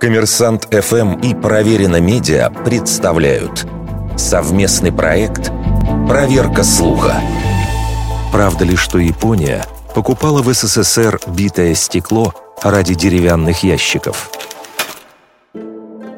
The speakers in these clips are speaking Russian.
Коммерсант ФМ и Проверено Медиа представляют совместный проект «Проверка слуха». Правда ли, что Япония покупала в СССР битое стекло ради деревянных ящиков?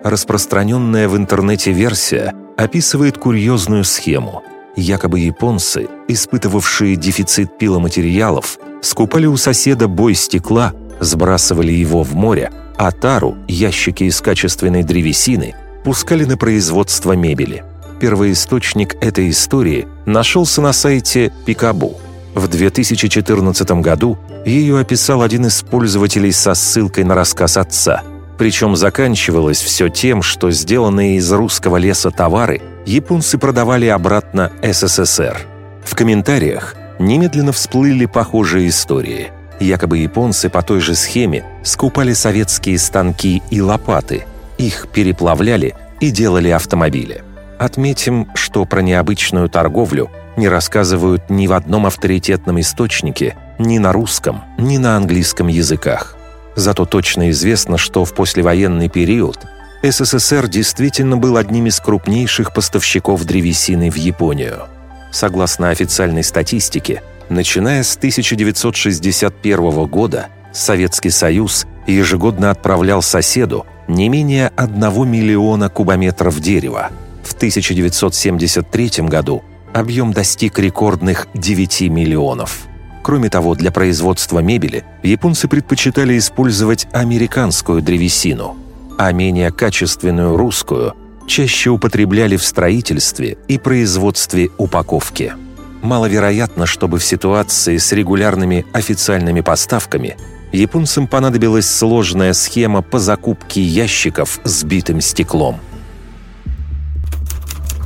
Распространенная в интернете версия описывает курьезную схему. Якобы японцы, испытывавшие дефицит пиломатериалов, скупали у соседа бой стекла, сбрасывали его в море, а тару, ящики из качественной древесины, пускали на производство мебели. Первоисточник этой истории нашелся на сайте Пикабу. В 2014 году ее описал один из пользователей со ссылкой на рассказ отца. Причем заканчивалось все тем, что сделанные из русского леса товары японцы продавали обратно СССР. В комментариях немедленно всплыли похожие истории – Якобы японцы по той же схеме скупали советские станки и лопаты. Их переплавляли и делали автомобили. Отметим, что про необычную торговлю не рассказывают ни в одном авторитетном источнике, ни на русском, ни на английском языках. Зато точно известно, что в послевоенный период СССР действительно был одним из крупнейших поставщиков древесины в Японию. Согласно официальной статистике, Начиная с 1961 года Советский Союз ежегодно отправлял соседу не менее 1 миллиона кубометров дерева. В 1973 году объем достиг рекордных 9 миллионов. Кроме того, для производства мебели японцы предпочитали использовать американскую древесину, а менее качественную русскую чаще употребляли в строительстве и производстве упаковки маловероятно, чтобы в ситуации с регулярными официальными поставками японцам понадобилась сложная схема по закупке ящиков с битым стеклом.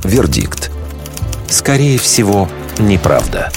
Вердикт. Скорее всего, неправда.